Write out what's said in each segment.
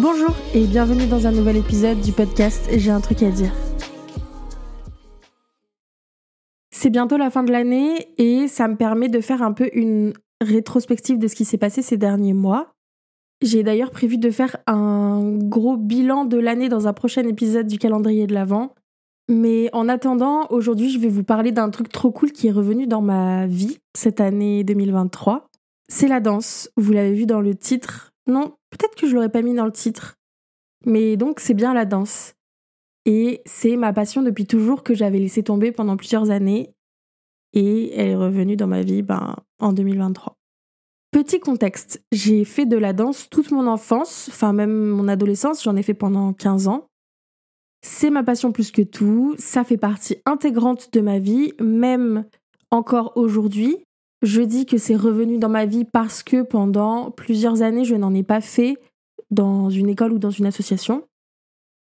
Bonjour et bienvenue dans un nouvel épisode du podcast J'ai un truc à dire. C'est bientôt la fin de l'année et ça me permet de faire un peu une rétrospective de ce qui s'est passé ces derniers mois. J'ai d'ailleurs prévu de faire un gros bilan de l'année dans un prochain épisode du calendrier de l'Avent. Mais en attendant, aujourd'hui, je vais vous parler d'un truc trop cool qui est revenu dans ma vie cette année 2023. C'est la danse. Vous l'avez vu dans le titre? Non, peut-être que je l'aurais pas mis dans le titre. Mais donc, c'est bien la danse. Et c'est ma passion depuis toujours que j'avais laissé tomber pendant plusieurs années. Et elle est revenue dans ma vie ben, en 2023. Petit contexte, j'ai fait de la danse toute mon enfance, enfin même mon adolescence, j'en ai fait pendant 15 ans. C'est ma passion plus que tout, ça fait partie intégrante de ma vie, même encore aujourd'hui. Je dis que c'est revenu dans ma vie parce que pendant plusieurs années, je n'en ai pas fait dans une école ou dans une association.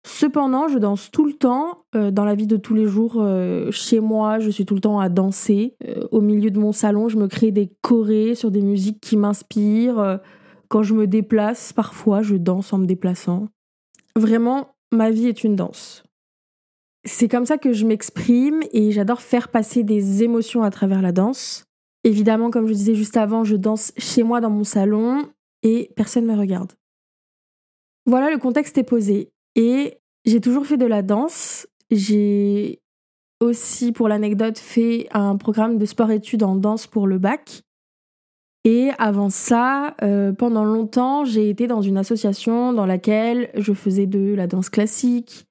Cependant, je danse tout le temps. Euh, dans la vie de tous les jours, euh, chez moi, je suis tout le temps à danser. Euh, au milieu de mon salon, je me crée des chorés sur des musiques qui m'inspirent. quand je me déplace, parfois, je danse en me déplaçant. Vraiment, ma vie est une danse. C'est comme ça que je m'exprime et j'adore faire passer des émotions à travers la danse. Évidemment, comme je disais juste avant, je danse chez moi dans mon salon et personne ne me regarde. Voilà, le contexte est posé. Et j'ai toujours fait de la danse. J'ai aussi, pour l'anecdote, fait un programme de sport-études en danse pour le bac. Et avant ça, euh, pendant longtemps, j'ai été dans une association dans laquelle je faisais de la danse classique,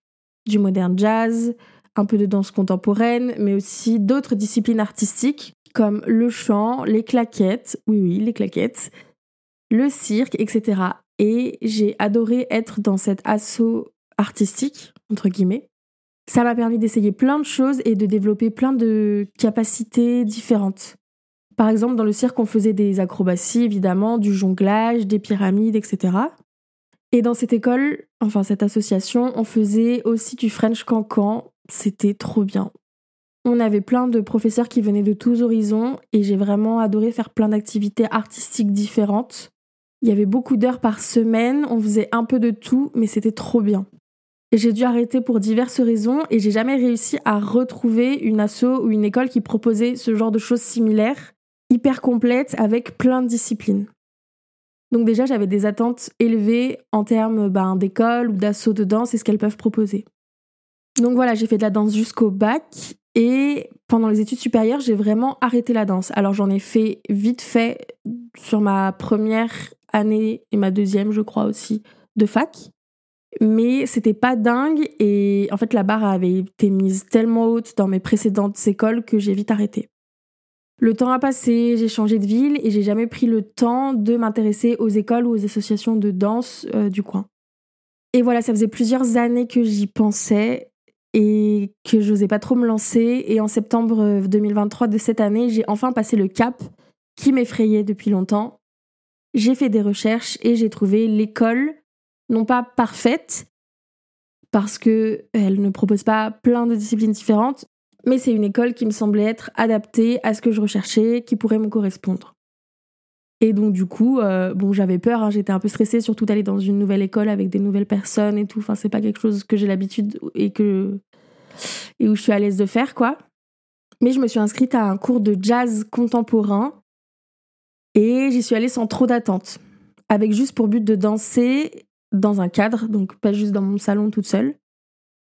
du modern jazz, un peu de danse contemporaine, mais aussi d'autres disciplines artistiques comme le chant, les claquettes, oui oui, les claquettes, le cirque, etc. Et j'ai adoré être dans cet assaut artistique, entre guillemets. Ça m'a permis d'essayer plein de choses et de développer plein de capacités différentes. Par exemple, dans le cirque, on faisait des acrobaties, évidemment, du jonglage, des pyramides, etc. Et dans cette école, enfin cette association, on faisait aussi du French Cancan. C'était trop bien. On avait plein de professeurs qui venaient de tous horizons et j'ai vraiment adoré faire plein d'activités artistiques différentes. Il y avait beaucoup d'heures par semaine, on faisait un peu de tout, mais c'était trop bien. J'ai dû arrêter pour diverses raisons et j'ai jamais réussi à retrouver une asso ou une école qui proposait ce genre de choses similaires, hyper complètes, avec plein de disciplines. Donc déjà, j'avais des attentes élevées en termes ben, d'école ou d'assaut de danse et ce qu'elles peuvent proposer. Donc voilà, j'ai fait de la danse jusqu'au bac et pendant les études supérieures, j'ai vraiment arrêté la danse. Alors j'en ai fait vite fait sur ma première année et ma deuxième, je crois aussi, de fac mais c'était pas dingue et en fait la barre avait été mise tellement haute dans mes précédentes écoles que j'ai vite arrêté. Le temps a passé, j'ai changé de ville et j'ai jamais pris le temps de m'intéresser aux écoles ou aux associations de danse euh, du coin. Et voilà, ça faisait plusieurs années que j'y pensais et que j'osais pas trop me lancer et en septembre 2023 de cette année, j'ai enfin passé le cap qui m'effrayait depuis longtemps. J'ai fait des recherches et j'ai trouvé l'école non pas parfaite, parce qu'elle ne propose pas plein de disciplines différentes, mais c'est une école qui me semblait être adaptée à ce que je recherchais, qui pourrait me correspondre. Et donc du coup, euh, bon, j'avais peur, hein, j'étais un peu stressée, surtout d'aller dans une nouvelle école avec des nouvelles personnes et tout. Enfin, c'est pas quelque chose que j'ai l'habitude et que et où je suis à l'aise de faire, quoi. Mais je me suis inscrite à un cours de jazz contemporain et j'y suis allée sans trop d'attente, avec juste pour but de danser dans un cadre, donc pas juste dans mon salon toute seule,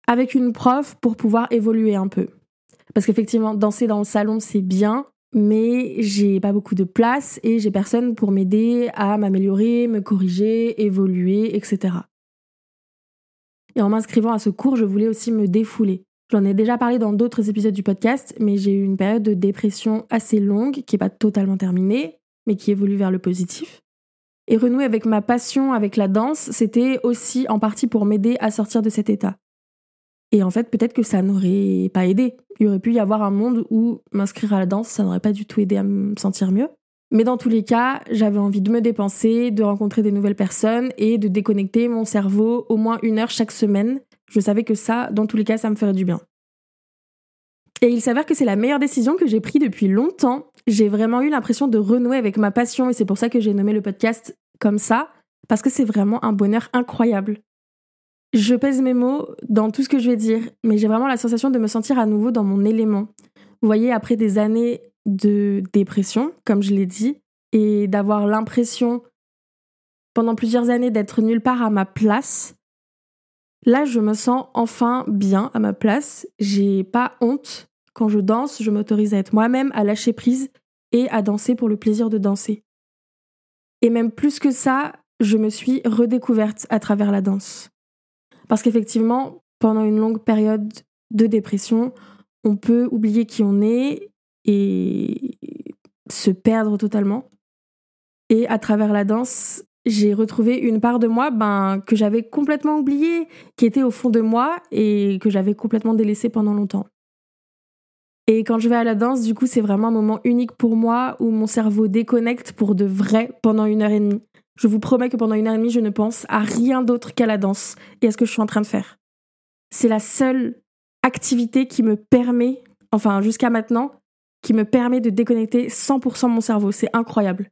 avec une prof pour pouvoir évoluer un peu. Parce qu'effectivement, danser dans le salon, c'est bien, mais j'ai pas beaucoup de place et j'ai personne pour m'aider à m'améliorer, me corriger, évoluer, etc. Et en m'inscrivant à ce cours, je voulais aussi me défouler. J'en ai déjà parlé dans d'autres épisodes du podcast, mais j'ai eu une période de dépression assez longue, qui n'est pas totalement terminée, mais qui évolue vers le positif. Et renouer avec ma passion, avec la danse, c'était aussi en partie pour m'aider à sortir de cet état. Et en fait, peut-être que ça n'aurait pas aidé. Il aurait pu y avoir un monde où m'inscrire à la danse, ça n'aurait pas du tout aidé à me sentir mieux. Mais dans tous les cas, j'avais envie de me dépenser, de rencontrer des nouvelles personnes et de déconnecter mon cerveau au moins une heure chaque semaine. Je savais que ça, dans tous les cas, ça me ferait du bien. Et il s'avère que c'est la meilleure décision que j'ai prise depuis longtemps. J'ai vraiment eu l'impression de renouer avec ma passion et c'est pour ça que j'ai nommé le podcast comme ça, parce que c'est vraiment un bonheur incroyable. Je pèse mes mots dans tout ce que je vais dire, mais j'ai vraiment la sensation de me sentir à nouveau dans mon élément. Vous voyez, après des années de dépression, comme je l'ai dit, et d'avoir l'impression pendant plusieurs années d'être nulle part à ma place, là je me sens enfin bien à ma place. J'ai pas honte. Quand je danse, je m'autorise à être moi-même, à lâcher prise et à danser pour le plaisir de danser. Et même plus que ça, je me suis redécouverte à travers la danse. Parce qu'effectivement, pendant une longue période de dépression, on peut oublier qui on est et se perdre totalement. Et à travers la danse, j'ai retrouvé une part de moi ben, que j'avais complètement oubliée, qui était au fond de moi et que j'avais complètement délaissée pendant longtemps. Et quand je vais à la danse, du coup, c'est vraiment un moment unique pour moi où mon cerveau déconnecte pour de vrai pendant une heure et demie. Je vous promets que pendant une heure et demie, je ne pense à rien d'autre qu'à la danse et à ce que je suis en train de faire. C'est la seule activité qui me permet, enfin jusqu'à maintenant, qui me permet de déconnecter 100% mon cerveau. C'est incroyable.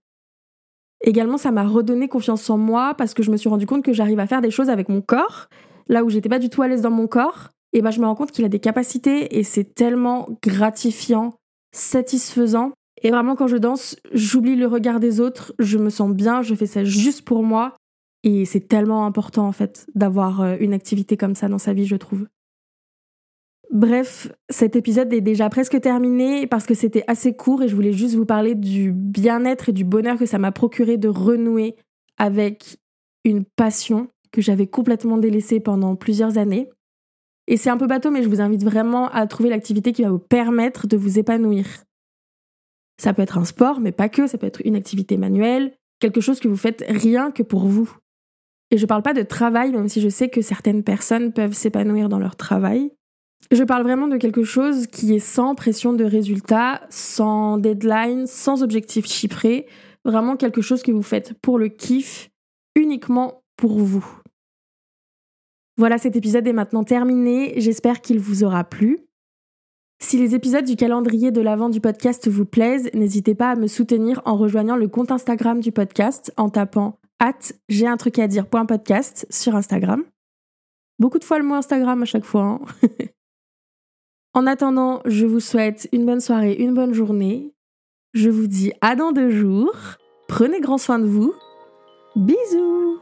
Également, ça m'a redonné confiance en moi parce que je me suis rendu compte que j'arrive à faire des choses avec mon corps, là où j'étais pas du tout à l'aise dans mon corps. Et ben, je me rends compte qu'il a des capacités et c'est tellement gratifiant, satisfaisant. Et vraiment, quand je danse, j'oublie le regard des autres, je me sens bien, je fais ça juste pour moi. Et c'est tellement important, en fait, d'avoir euh, une activité comme ça dans sa vie, je trouve. Bref, cet épisode est déjà presque terminé parce que c'était assez court et je voulais juste vous parler du bien-être et du bonheur que ça m'a procuré de renouer avec une passion que j'avais complètement délaissée pendant plusieurs années. Et c'est un peu bateau, mais je vous invite vraiment à trouver l'activité qui va vous permettre de vous épanouir. Ça peut être un sport, mais pas que, ça peut être une activité manuelle, quelque chose que vous faites rien que pour vous. Et je parle pas de travail, même si je sais que certaines personnes peuvent s'épanouir dans leur travail. Je parle vraiment de quelque chose qui est sans pression de résultat, sans deadline, sans objectif chiffré, vraiment quelque chose que vous faites pour le kiff, uniquement pour vous. Voilà, cet épisode est maintenant terminé, j'espère qu'il vous aura plu. Si les épisodes du calendrier de l'avant du podcast vous plaisent, n'hésitez pas à me soutenir en rejoignant le compte Instagram du podcast en tapant at j'ai un truc à dire podcast sur Instagram. Beaucoup de fois le mot Instagram à chaque fois. Hein. En attendant, je vous souhaite une bonne soirée, une bonne journée. Je vous dis à dans deux jours. Prenez grand soin de vous. Bisous